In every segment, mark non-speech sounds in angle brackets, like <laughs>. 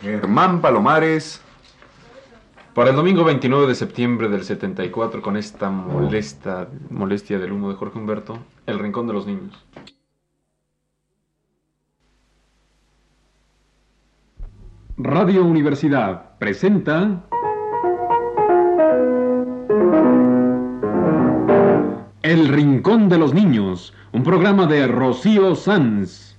Germán Palomares. Para el domingo 29 de septiembre del 74, con esta molesta, molestia del humo de Jorge Humberto, El Rincón de los Niños. Radio Universidad presenta El Rincón de los Niños, un programa de Rocío Sanz.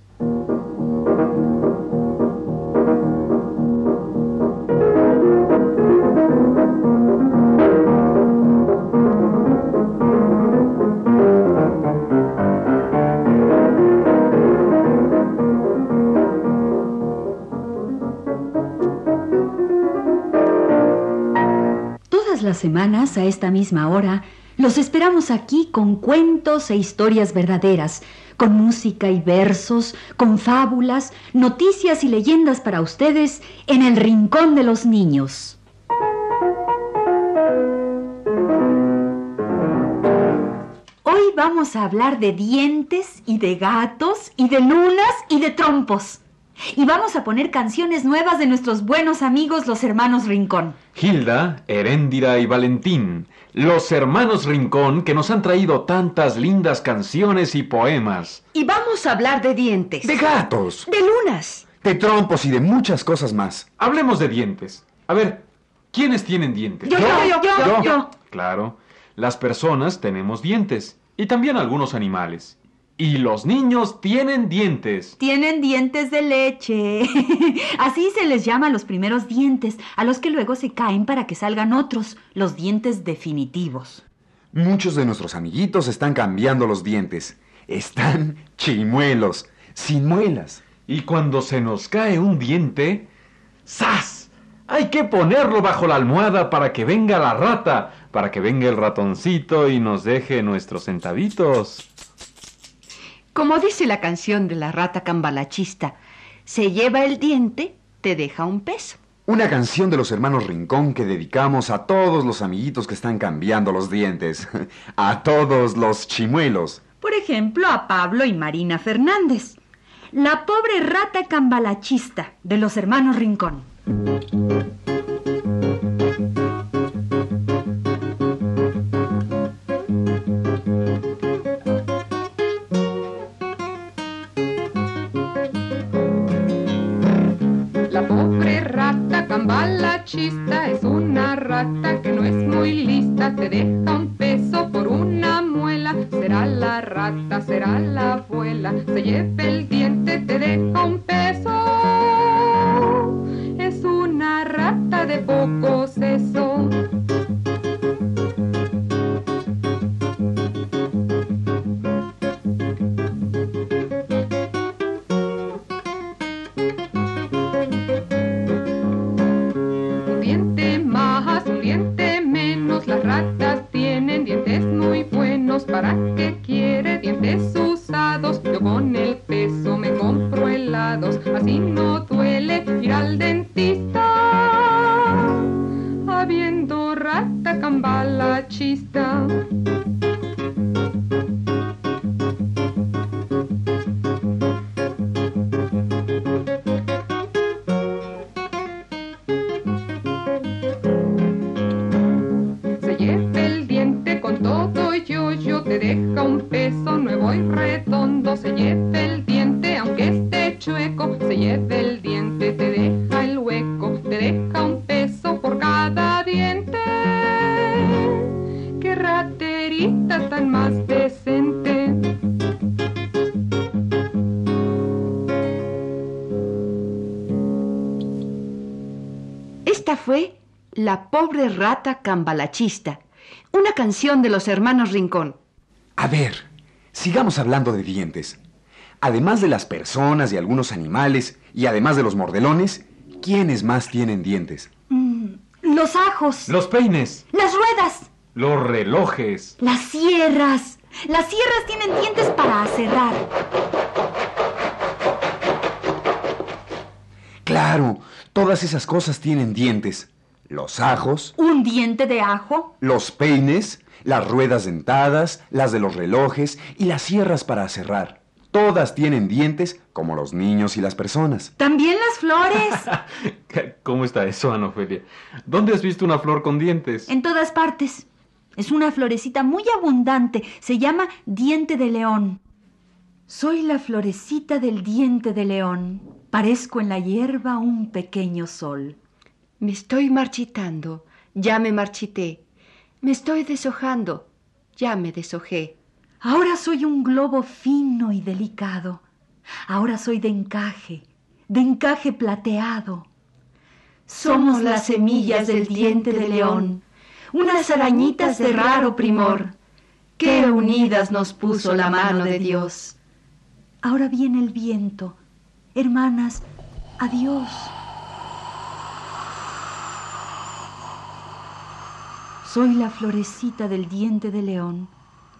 Las semanas, a esta misma hora, los esperamos aquí con cuentos e historias verdaderas, con música y versos, con fábulas, noticias y leyendas para ustedes en el Rincón de los Niños. Hoy vamos a hablar de dientes y de gatos y de lunas y de trompos. Y vamos a poner canciones nuevas de nuestros buenos amigos los hermanos Rincón. Hilda, Heréndira y Valentín, los hermanos Rincón que nos han traído tantas lindas canciones y poemas. Y vamos a hablar de dientes. De gatos, De lunas. de trompos y de muchas cosas más. Hablemos de dientes. A ver, ¿quiénes tienen dientes? Yo, yo, yo, yo, Yo. yo. Claro, las personas tenemos dientes y también algunos animales. Y los niños tienen dientes. Tienen dientes de leche. <laughs> Así se les llama a los primeros dientes, a los que luego se caen para que salgan otros, los dientes definitivos. Muchos de nuestros amiguitos están cambiando los dientes. Están chimuelos, sin muelas. Y cuando se nos cae un diente, ¡zas! Hay que ponerlo bajo la almohada para que venga la rata, para que venga el ratoncito y nos deje nuestros centavitos. Como dice la canción de la rata cambalachista, se lleva el diente, te deja un peso. Una canción de los hermanos Rincón que dedicamos a todos los amiguitos que están cambiando los dientes. <laughs> A todos los chimuelos. Por ejemplo, a Pablo y Marina Fernández. La pobre rata cambalachista de los hermanos Rincón. Todo yo, yo te deja un peso nuevo y redondo. Se lleva el diente aunque esté chueco. Se lleva el diente, te deja el hueco. Te deja un peso por cada diente. Qué raterita tan más decente. Esta fue La pobre rata cambalachista, una canción de los hermanos Rincón. A ver, sigamos hablando de dientes. Además de las personas y algunos animales, y además de los mordelones, ¿quiénes más tienen dientes? Los ajos. Los peines, Las ruedas. los relojes, Las sierras. Las sierras tienen dientes para aserrar. Claro, todas esas cosas tienen dientes. Los ajos, Un diente de ajo. los peines, las ruedas dentadas, las de los relojes y las sierras para cerrar. Todas tienen dientes como los niños y las personas. También las flores. <laughs> ¿Cómo está eso, Ana Ofelia? ¿Dónde has visto una flor con dientes? En todas partes. Es una florecita muy abundante. Se llama diente de león. Soy la florecita del diente de león. Parezco en la hierba un pequeño sol. Me estoy marchitando. Ya me marchité. Me estoy deshojando. Ya me deshojé. Ahora soy un globo fino y delicado. Ahora soy de encaje, de encaje plateado. Somos las semillas del diente de león, unas arañitas de raro primor. Qué unidas nos puso la mano de Dios. Ahora viene el viento. Hermanas, adiós. Soy la florecita del diente de león.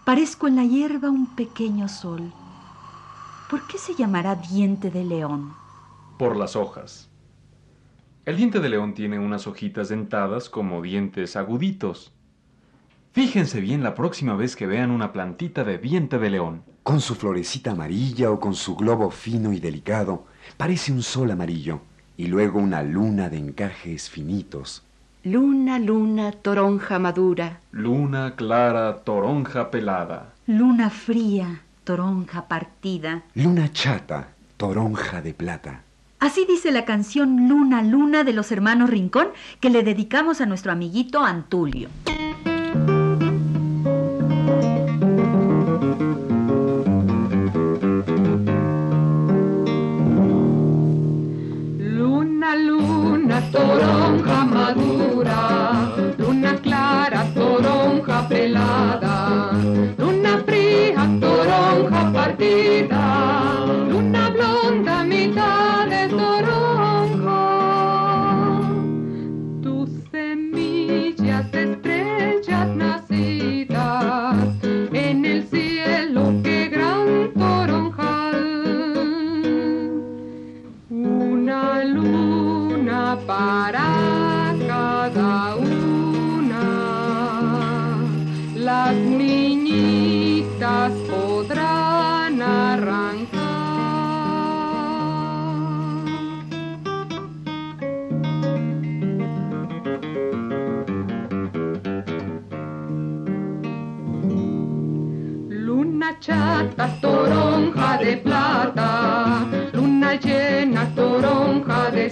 Parezco en la hierba un pequeño sol. ¿Por qué se llamará diente de león? Por las hojas. El diente de león tiene unas hojitas dentadas como dientes aguditos. Fíjense bien la próxima vez que vean una plantita de diente de león. Con su florecita amarilla o con su globo fino y delicado, parece un sol amarillo y luego una luna de encajes finitos. Luna, luna, toronja madura. Luna clara, toronja pelada. Luna fría, toronja partida. Luna chata, toronja de plata. Así dice la canción Luna, Luna de los hermanos Rincón que le dedicamos a nuestro amiguito Antulio.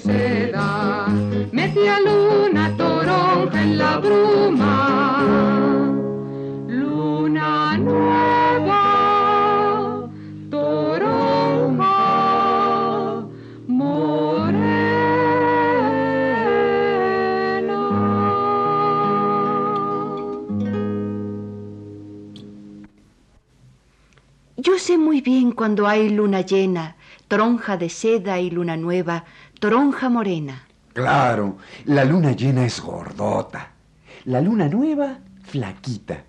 Seda, media luna, toronja en la bruma. Luna nueva, toronja morena. Yo sé muy bien cuando hay luna llena, toronja de seda y luna nueva, toronja morena. Claro, la luna llena es gordota. La luna nueva, flaquita.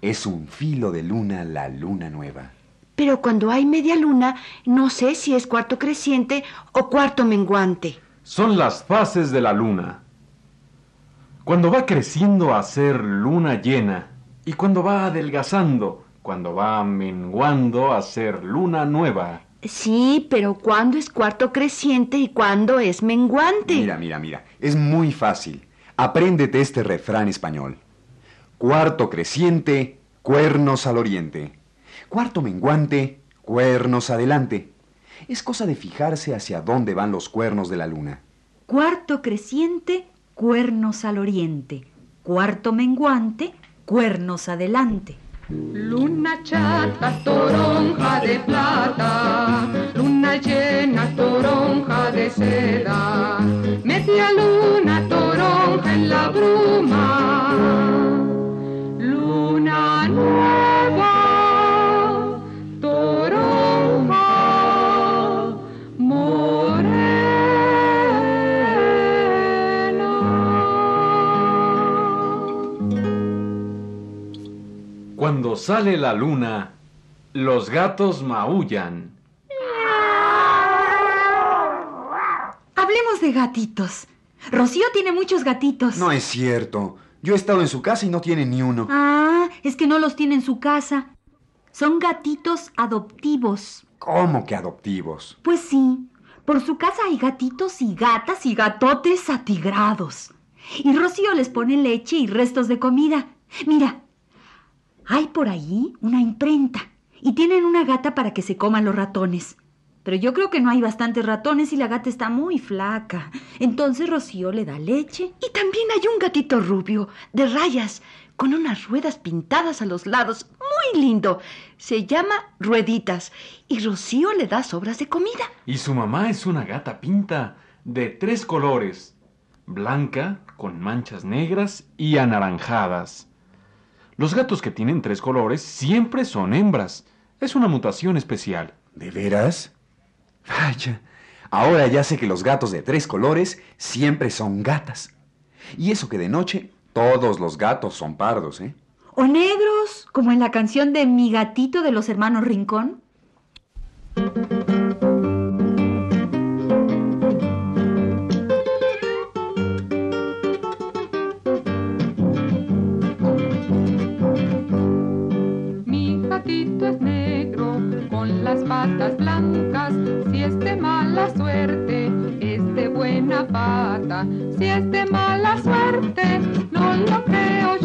Es un filo de luna la luna nueva. Pero cuando hay media luna, no sé si es cuarto creciente o cuarto menguante. Son las fases de la luna. Cuando va creciendo a ser luna llena y cuando va adelgazando, cuando va menguando a ser luna nueva. Sí, pero ¿cuándo es cuarto creciente y cuándo es menguante? Mira, mira, mira. Es muy fácil. Apréndete este refrán español. Cuarto creciente, cuernos al oriente. Cuarto menguante, cuernos adelante. Es cosa de fijarse hacia dónde van los cuernos de la luna. Cuarto creciente, cuernos al oriente. Cuarto menguante, cuernos adelante. Luna chata, toronja de plata, luna llena, toronja de seda, media luna, toronja en la bruma. Sale la luna, los gatos maullan. Hablemos de gatitos. Rocío tiene muchos gatitos. No es cierto. Yo he estado en su casa y no tiene ni uno. Ah, es que no los tiene en su casa. Son gatitos adoptivos. ¿Cómo que adoptivos? Pues sí, por su casa hay gatitos y gatas y gatotes atigrados. Y Rocío les pone leche y restos de comida. Mira, hay por ahí una imprenta y tienen una gata para que se coman los ratones. Pero yo creo que no hay bastantes ratones y la gata está muy flaca. Entonces Rocío le da leche. Y también hay un gatito rubio, de rayas, con unas ruedas pintadas a los lados. Muy lindo. Se llama Rueditas. Y Rocío le da sobras de comida. Y su mamá es una gata pinta de tres colores. Blanca, con manchas negras y anaranjadas. Los gatos que tienen tres colores siempre son hembras. Es una mutación especial. ¿De veras? Vaya, ahora ya sé que los gatos de tres colores siempre son gatas. Y eso que de noche todos los gatos son pardos, ¿eh? O negros, como en la canción de Mi gatito de los hermanos Rincón. Las patas blancas. Si es de mala suerte, es de buena pata. Si es de mala suerte, no lo creo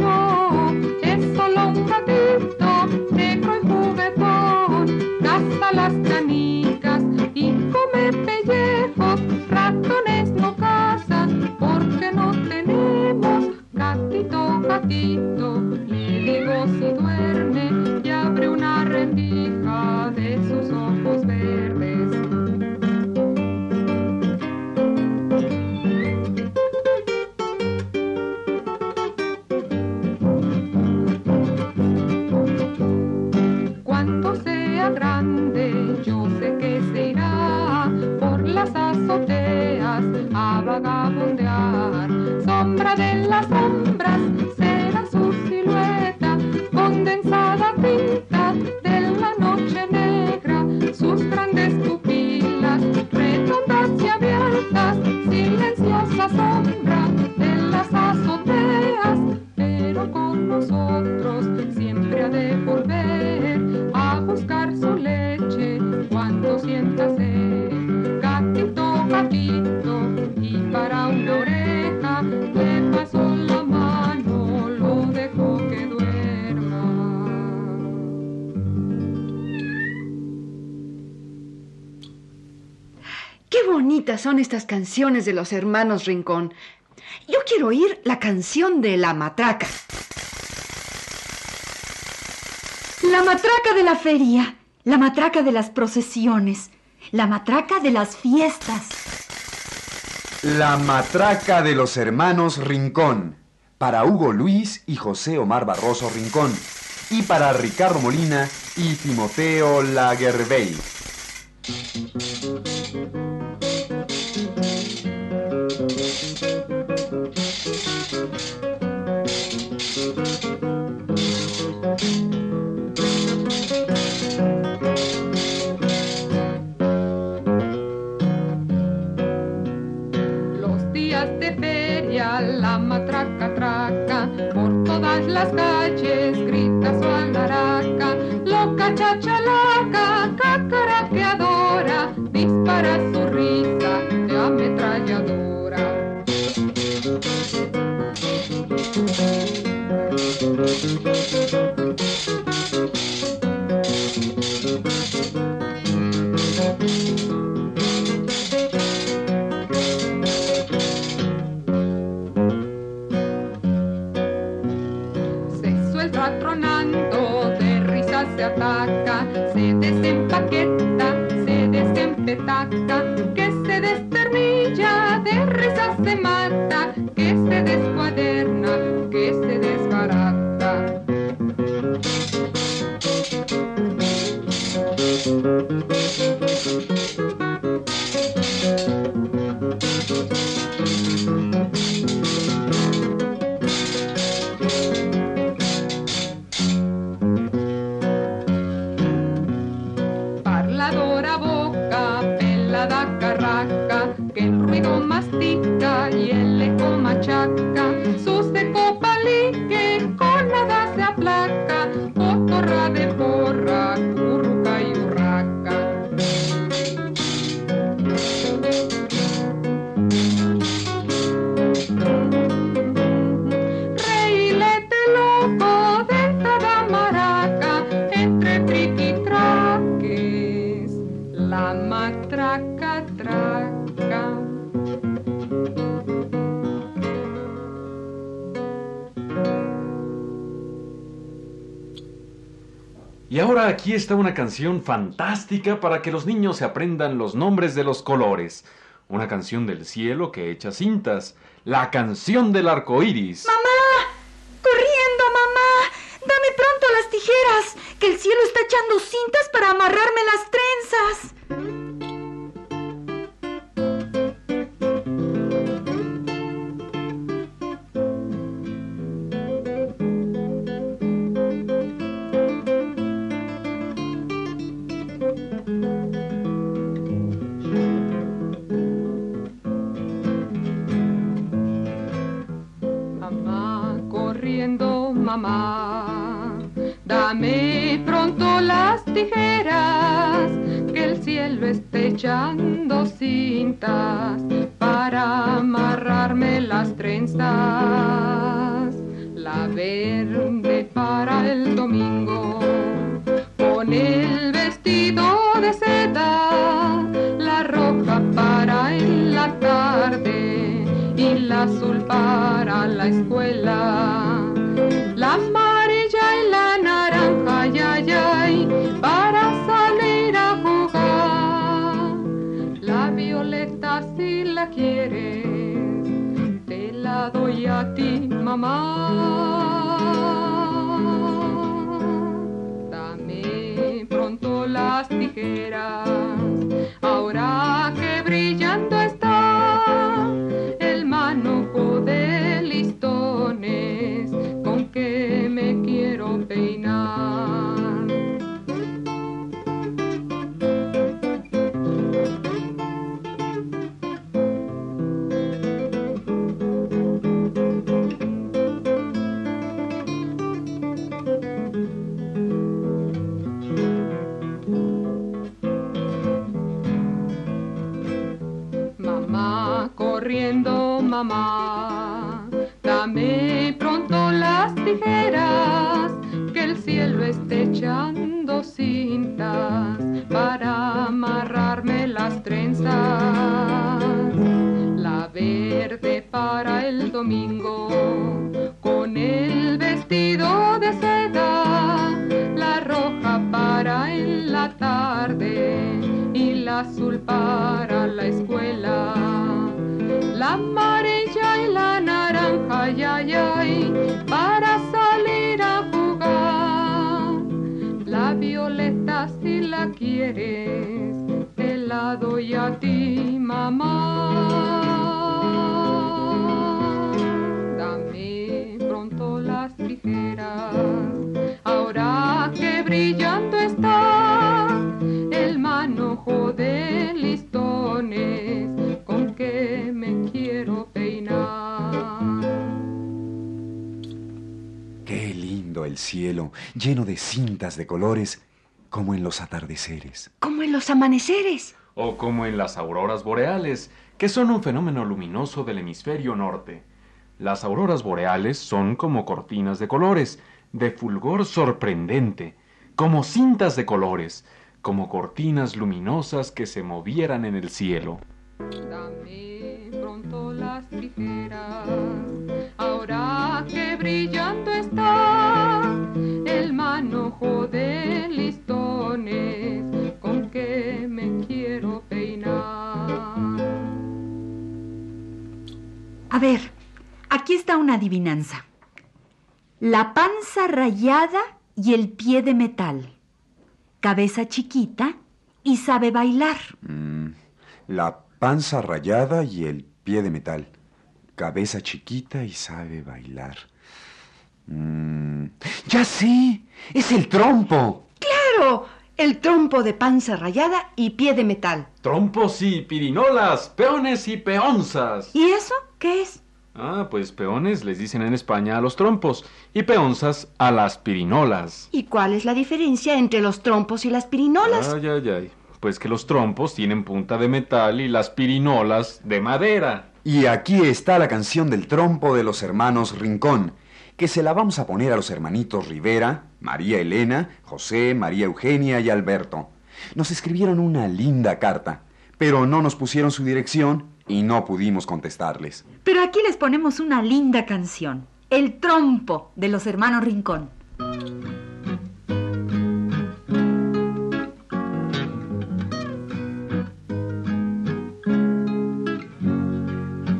son estas canciones de los hermanos Rincón. Yo quiero oír la canción de la matraca. La matraca de la feria, la matraca de las procesiones, la matraca de las fiestas. La matraca de los hermanos Rincón. Para Hugo Luis y José Omar Barroso Rincón. Y para Ricardo Molina y Timoteo Lagervey. Yeah. Aquí está una canción fantástica para que los niños se aprendan los nombres de los colores. Una canción del cielo que echa cintas. La canción del arco iris. ¡Mamá! ¡Corriendo, mamá! ¡Dame pronto las tijeras! ¡Que el cielo está echando cintas para amarrarme las trenzas! En la tarde y la azul para la escuela. La amarilla y la naranja, ay, ay, para salir a jugar. La violeta si la quieres, te la doy a ti, mamá. Dame pronto las tijeras, ahora que brillando el cielo, lleno de cintas de colores, como en los atardeceres. Como en los amaneceres. O como en las auroras boreales, que son un fenómeno luminoso del hemisferio norte. Las auroras boreales son como cortinas de colores, de fulgor sorprendente, como cintas de colores, como cortinas luminosas que se movieran en el cielo. Dame pronto las tijeras, ahora que brillando está manojo de listones con que me quiero peinar. A ver, aquí está una adivinanza. La panza rayada y el pie de metal. Cabeza chiquita y sabe bailar. Mm, la panza rayada y el pie de metal. Cabeza chiquita y sabe bailar. Mm, ya sé, es el trompo. ¡Claro! El trompo de panza rayada y pie de metal. Trompos y pirinolas, peones y peonzas. ¿Y eso qué es? Ah, pues peones les dicen en España a los trompos y peonzas a las pirinolas. ¿Y cuál es la diferencia entre los trompos y las pirinolas? Ay, ay, ay. Pues que los trompos tienen punta de metal y las pirinolas de madera. Y aquí está la canción del trompo de los hermanos Rincón, que se la vamos a poner a los hermanitos Rivera, María Elena, José, María Eugenia y Alberto. Nos escribieron una linda carta. pero no nos pusieron su dirección y no pudimos contestarles. Pero aquí les ponemos una linda canción, El trompo de los hermanos Rincón.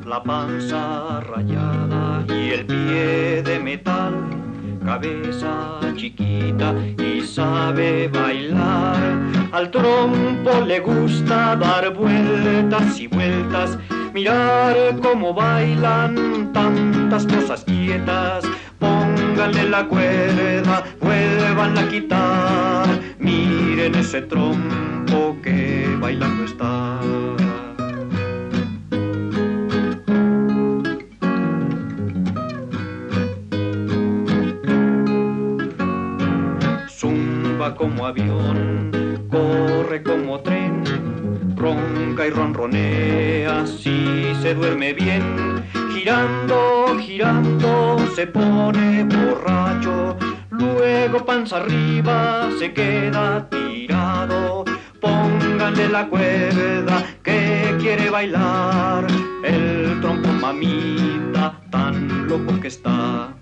La panza rayada y el pie cabeza chiquita y sabe bailar. Al trompo le gusta dar vueltas y vueltas, mirar cómo bailan tantas cosas quietas. Pónganle la cuerda, vuelvan a quitar, miren ese trompo que bailando está. Como avión, corre como tren, ronca y ronronea si se duerme bien. Girando, girando, se pone borracho, luego panza arriba se queda tirado. Pónganle la cuerda que quiere bailar, el trompo mamita tan loco que está.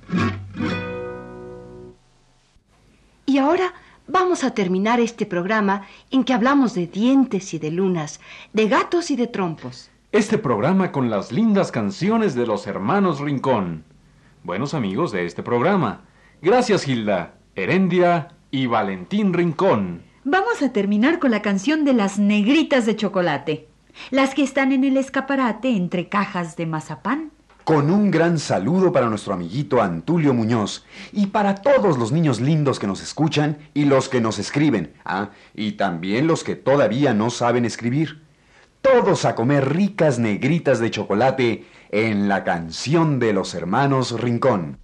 Vamos a terminar este programa en que hablamos de dientes y de lunas, de gatos y de trompos. Este programa con las lindas canciones de los hermanos Rincón. Buenos amigos de este programa. Gracias Hilda, Herendia y Valentín Rincón. Vamos a terminar con la canción de las negritas de chocolate, las que están en el escaparate entre cajas de mazapán. Con un gran saludo para nuestro amiguito Antulio Muñoz y para todos los niños lindos que nos escuchan y los que nos escriben. Ah, y también los que todavía no saben escribir. Todos a comer ricas negritas de chocolate en la canción de los hermanos Rincón.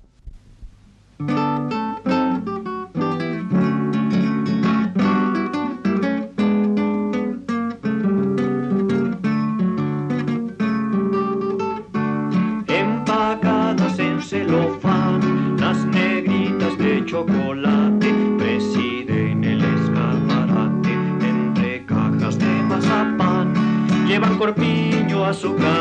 su casa.